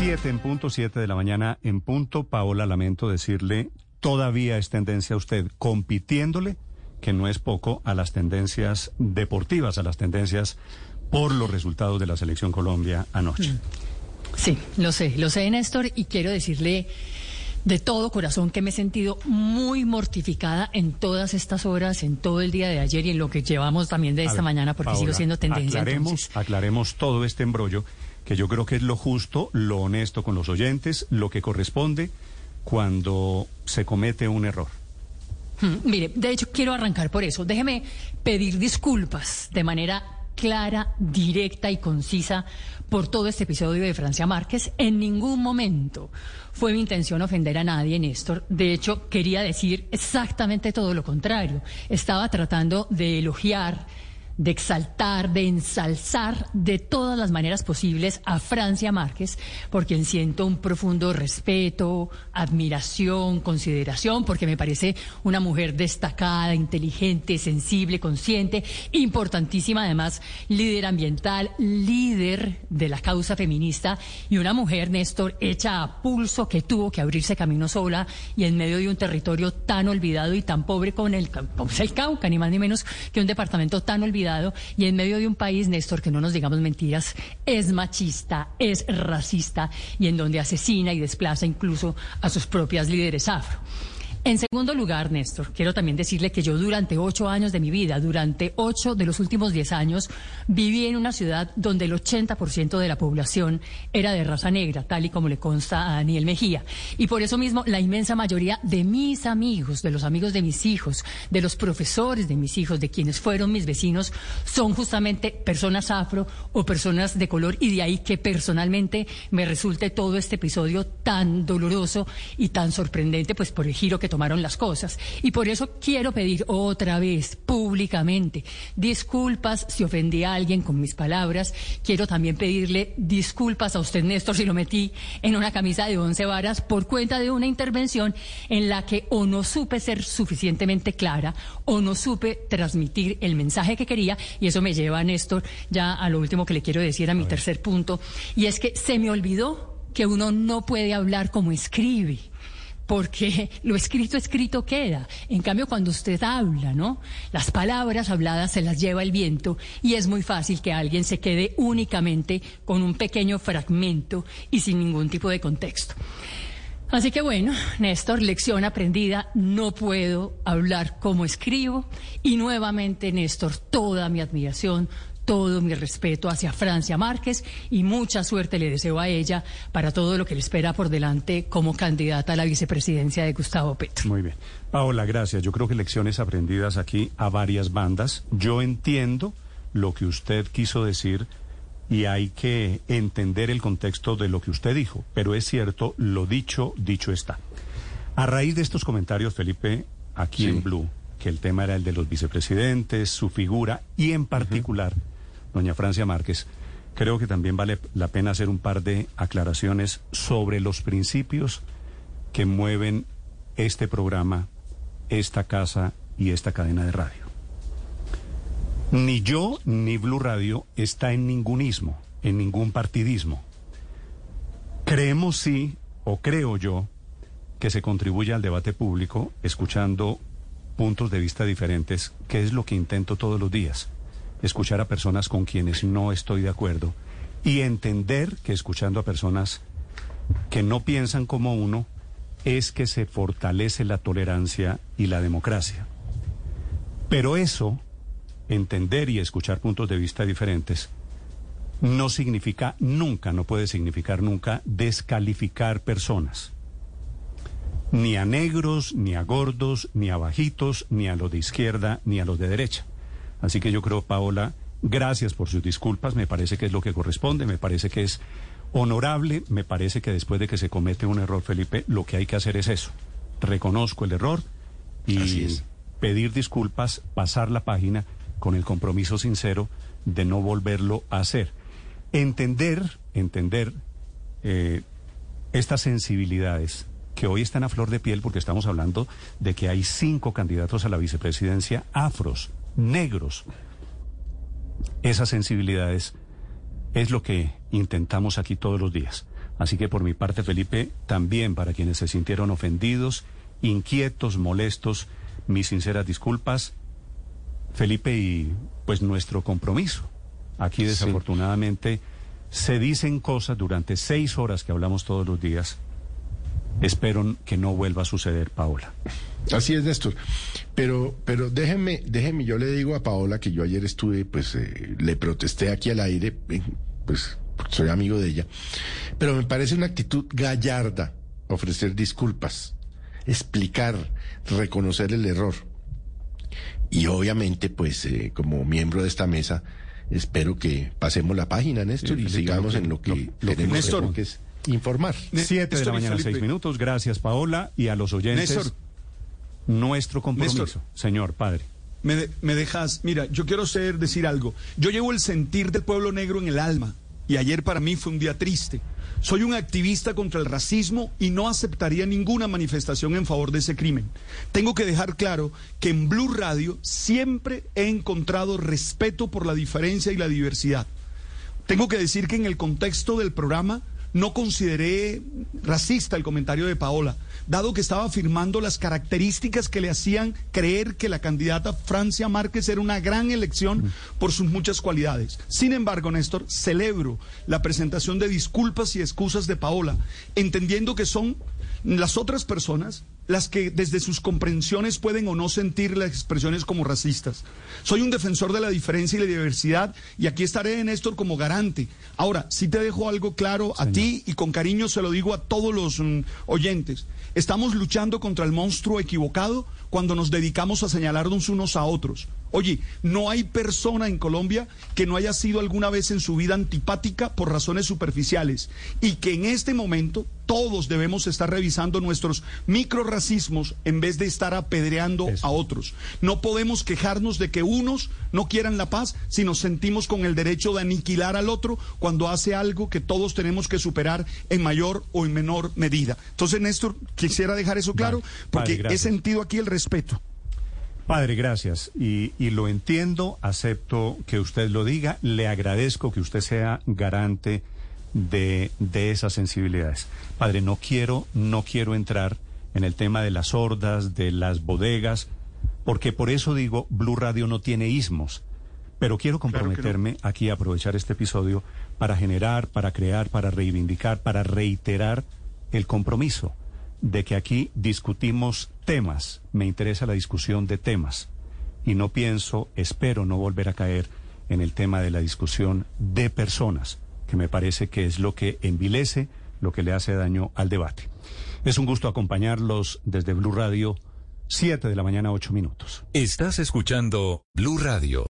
Siete en punto, siete de la mañana en punto. Paola, lamento decirle, todavía es tendencia a usted compitiéndole, que no es poco, a las tendencias deportivas, a las tendencias por los resultados de la selección Colombia anoche. Sí, lo sé, lo sé, Néstor, y quiero decirle de todo corazón que me he sentido muy mortificada en todas estas horas, en todo el día de ayer y en lo que llevamos también de esta ver, mañana, porque Paola, sigo siendo tendencia. Aclaremos, entonces. aclaremos todo este embrollo, que yo creo que es lo justo, lo honesto con los oyentes, lo que corresponde cuando se comete un error. Mm, Mire, de hecho quiero arrancar por eso. Déjeme pedir disculpas de manera clara, directa y concisa por todo este episodio de Francia Márquez. En ningún momento fue mi intención ofender a nadie, Néstor. De hecho, quería decir exactamente todo lo contrario. Estaba tratando de elogiar de exaltar, de ensalzar de todas las maneras posibles a Francia Márquez, por quien siento un profundo respeto, admiración, consideración, porque me parece una mujer destacada, inteligente, sensible, consciente, importantísima además, líder ambiental, líder de la causa feminista y una mujer, Néstor, hecha a pulso que tuvo que abrirse camino sola y en medio de un territorio tan olvidado y tan pobre con el, como es el Cauca, ni más ni menos que un departamento tan olvidado y en medio de un país, Néstor, que no nos digamos mentiras, es machista, es racista y en donde asesina y desplaza incluso a sus propias líderes afro. En segundo lugar, Néstor, quiero también decirle que yo durante ocho años de mi vida, durante ocho de los últimos diez años, viví en una ciudad donde el 80% de la población era de raza negra, tal y como le consta a Daniel Mejía. Y por eso mismo, la inmensa mayoría de mis amigos, de los amigos de mis hijos, de los profesores de mis hijos, de quienes fueron mis vecinos, son justamente personas afro o personas de color y de ahí que personalmente me resulte todo este episodio tan doloroso y tan sorprendente, pues por el giro que tomaron las cosas. Y por eso quiero pedir otra vez, públicamente, disculpas si ofendí a alguien con mis palabras. Quiero también pedirle disculpas a usted, Néstor, si lo metí en una camisa de once varas por cuenta de una intervención en la que o no supe ser suficientemente clara o no supe transmitir el mensaje que quería. Y eso me lleva, Néstor, ya a lo último que le quiero decir a mi tercer punto. Y es que se me olvidó que uno no puede hablar como escribe porque lo escrito escrito queda. En cambio, cuando usted habla, ¿no? Las palabras habladas se las lleva el viento y es muy fácil que alguien se quede únicamente con un pequeño fragmento y sin ningún tipo de contexto. Así que bueno, Néstor, lección aprendida, no puedo hablar como escribo y nuevamente, Néstor, toda mi admiración, todo mi respeto hacia Francia Márquez y mucha suerte le deseo a ella para todo lo que le espera por delante como candidata a la vicepresidencia de Gustavo Petro. Muy bien. Paola, gracias. Yo creo que lecciones aprendidas aquí a varias bandas. Yo entiendo lo que usted quiso decir y hay que entender el contexto de lo que usted dijo, pero es cierto, lo dicho, dicho está. A raíz de estos comentarios, Felipe, aquí en Blue, que el tema era el de los vicepresidentes, su figura y en particular, doña Francia Márquez, creo que también vale la pena hacer un par de aclaraciones sobre los principios que mueven este programa, esta casa y esta cadena de radio. Ni yo ni Blue Radio está en ningún ismo, en ningún partidismo. Creemos sí, o creo yo, que se contribuye al debate público escuchando puntos de vista diferentes, que es lo que intento todos los días. Escuchar a personas con quienes no estoy de acuerdo y entender que escuchando a personas que no piensan como uno es que se fortalece la tolerancia y la democracia. Pero eso, entender y escuchar puntos de vista diferentes, no significa nunca, no puede significar nunca descalificar personas. Ni a negros, ni a gordos, ni a bajitos, ni a los de izquierda, ni a los de derecha. Así que yo creo, Paola, gracias por sus disculpas, me parece que es lo que corresponde, me parece que es honorable, me parece que después de que se comete un error, Felipe, lo que hay que hacer es eso. Reconozco el error y pedir disculpas, pasar la página con el compromiso sincero de no volverlo a hacer. Entender, entender eh, estas sensibilidades que hoy están a flor de piel porque estamos hablando de que hay cinco candidatos a la vicepresidencia afros, negros. Esas sensibilidades es lo que intentamos aquí todos los días. Así que por mi parte, Felipe, también para quienes se sintieron ofendidos, inquietos, molestos, mis sinceras disculpas, Felipe, y pues nuestro compromiso. Aquí desafortunadamente se dicen cosas durante seis horas que hablamos todos los días. Espero que no vuelva a suceder, Paola. Así es, Néstor. Pero, pero déjeme, déjeme, yo le digo a Paola que yo ayer estuve, pues, eh, le protesté aquí al aire, eh, pues, soy amigo de ella. Pero me parece una actitud gallarda ofrecer disculpas, explicar, reconocer el error. Y obviamente, pues, eh, como miembro de esta mesa, espero que pasemos la página, Néstor, y sigamos en lo que tenemos Néstor, que es informar. Siete de la mañana, seis minutos. Gracias, Paola, y a los oyentes. Néstor. nuestro compromiso, Néstor. señor padre. Me, de- me dejas, mira, yo quiero ser, decir algo. Yo llevo el sentir del pueblo negro en el alma y ayer para mí fue un día triste. Soy un activista contra el racismo y no aceptaría ninguna manifestación en favor de ese crimen. Tengo que dejar claro que en Blue Radio siempre he encontrado respeto por la diferencia y la diversidad. Tengo que decir que en el contexto del programa no consideré racista el comentario de Paola, dado que estaba afirmando las características que le hacían creer que la candidata Francia Márquez era una gran elección por sus muchas cualidades. Sin embargo, Néstor, celebro la presentación de disculpas y excusas de Paola, entendiendo que son las otras personas las que desde sus comprensiones pueden o no sentir las expresiones como racistas. Soy un defensor de la diferencia y la diversidad y aquí estaré, Néstor, como garante. Ahora, sí te dejo algo claro a ti y con cariño se lo digo a todos los mm, oyentes. Estamos luchando contra el monstruo equivocado cuando nos dedicamos a señalarnos unos a otros. Oye, no hay persona en Colombia que no haya sido alguna vez en su vida antipática por razones superficiales y que en este momento todos debemos estar revisando nuestros microracismos en vez de estar apedreando Eso. a otros. No podemos quejarnos de que unos no quieran la paz si nos sentimos con el derecho de aniquilar al otro cuando hace algo que todos tenemos que superar en mayor o en menor medida. Entonces, Néstor, quisiera dejar eso claro Vale, porque vale, he sentido aquí el respeto. Padre, gracias. Y, y lo entiendo, acepto que usted lo diga, le agradezco que usted sea garante de, de esas sensibilidades. Padre, no quiero, no quiero entrar en el tema de las hordas, de las bodegas, porque por eso digo, Blue Radio no tiene ismos. Pero quiero Claro que no. comprometerme aquí a aprovechar este episodio para generar, para crear, para reivindicar, para reiterar el compromiso de que aquí discutimos temas. Me interesa la discusión de temas. Y no pienso, espero no volver a caer en el tema de la discusión de personas, que me parece que es lo que envilece, lo que le hace daño al debate. Es un gusto acompañarlos desde Blue Radio, 7 de la mañana, 8 minutos. Estás escuchando Blue Radio.